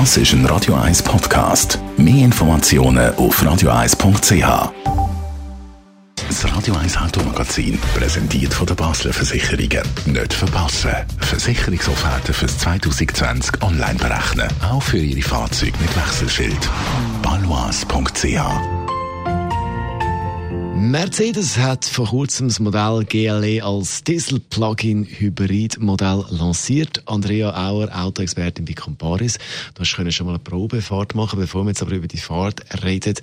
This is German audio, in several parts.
Das ist ein Radio 1 Podcast. Mehr Informationen auf radio1.ch. Das Radio 1 Automagazin, präsentiert von der Basler Versicherungen. Nicht verpassen. Versicherungsofferten fürs 2020 online berechnen. Auch für Ihre Fahrzeuge mit Wechselschild. balois.ch Mercedes hat vor kurzem das Modell GLE als Diesel-Plug-in-Hybrid-Modell lanciert. Andrea Auer, Autoexpertin bei Comparis. Du hast schon mal eine Probefahrt machen, bevor wir jetzt aber über die Fahrt reden.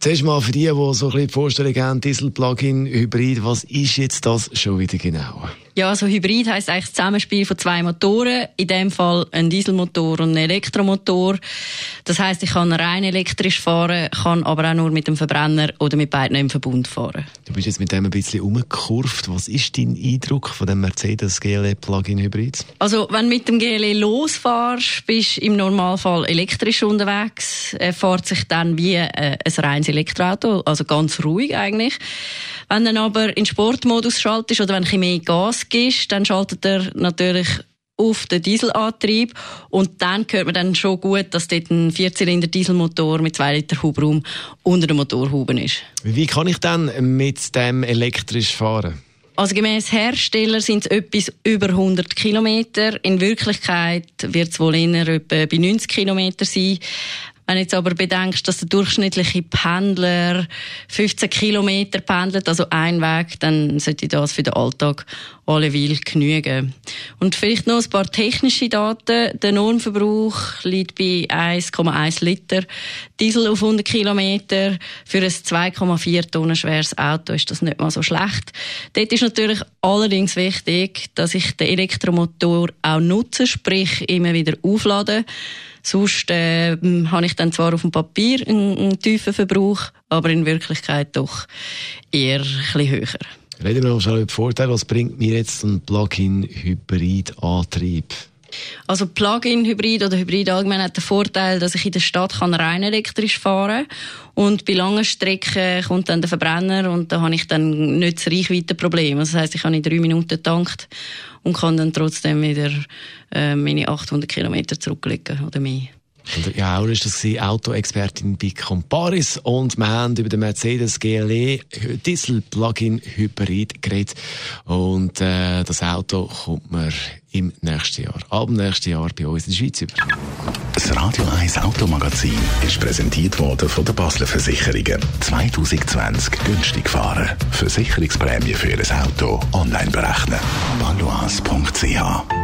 Zuerst mal für die, die so ein bisschen die Vorstellung haben, Diesel-Plug-in-Hybrid, was ist jetzt das schon wieder genau? Ja, also Hybrid heisst eigentlich das Zusammenspiel von zwei Motoren. In dem Fall ein Dieselmotor und ein Elektromotor. Das heisst, ich kann rein elektrisch fahren, kann aber auch nur mit dem Verbrenner oder mit beiden im Verbund fahren. Du bist jetzt mit dem ein bisschen umgekurvt. Was ist dein Eindruck von dem Mercedes GLE Plug-in Hybrid? Also, wenn du mit dem GLE losfährst, bist du im Normalfall elektrisch unterwegs. Er fährt sich dann wie äh, ein reines Elektroauto, also ganz ruhig eigentlich. Wenn du dann aber in Sportmodus schaltest oder wenn du mehr Gas gibst, dann schaltet er natürlich auf den Dieselantrieb und dann hört man dann schon gut, dass dort ein Vierzylinder Dieselmotor mit 2 Liter Hubraum unter dem Motorhuben ist. Wie kann ich dann mit dem elektrisch fahren? Also gemäß Hersteller sind es etwas über 100 Kilometer. In Wirklichkeit wird es wohl eher etwa bei 90 Kilometer sein. Wenn du jetzt aber bedenkst, dass der durchschnittliche Pendler 15 Kilometer pendelt, also ein Weg, dann sollte das für den Alltag alleweil genügen. Und vielleicht noch ein paar technische Daten. Der Normverbrauch liegt bei 1,1 Liter Diesel auf 100 Kilometer. Für ein 2,4 Tonnen schweres Auto ist das nicht mal so schlecht. Dort ist natürlich allerdings wichtig, dass ich den Elektromotor auch nutze, sprich immer wieder aufladen. Sonst äh, habe ich dann zwar auf dem Papier einen, einen tiefen Verbrauch, aber in Wirklichkeit doch eher ein bisschen höher. Reden wir noch schnell über die Vorteile. Was bringt mir jetzt ein Plug-in-Hybrid-Antrieb? Also Plug-in-Hybrid oder Hybrid allgemein hat den Vorteil, dass ich in der Stadt kann rein elektrisch fahren und bei langen Strecken kommt dann der Verbrenner und da habe ich dann nicht das Reichweitenproblem. Also das heisst, ich habe in drei Minuten tankt und kann dann trotzdem wieder äh, meine 800 Kilometer zurücklegen oder mehr. Und ja, auch ist das Autoexpertin bei Comparis und wir haben über den Mercedes GLE Diesel Plug-in Hybrid geredet und äh, das Auto kommt mir im nächsten Jahr, ab nächsten Jahr bei uns in der Schweiz über. Das Radio 1 Automagazin ist präsentiert worden von der Basler Versicherungen. 2020 günstig fahren. Versicherungsprämie für Ihr Auto online berechnen. balois.ch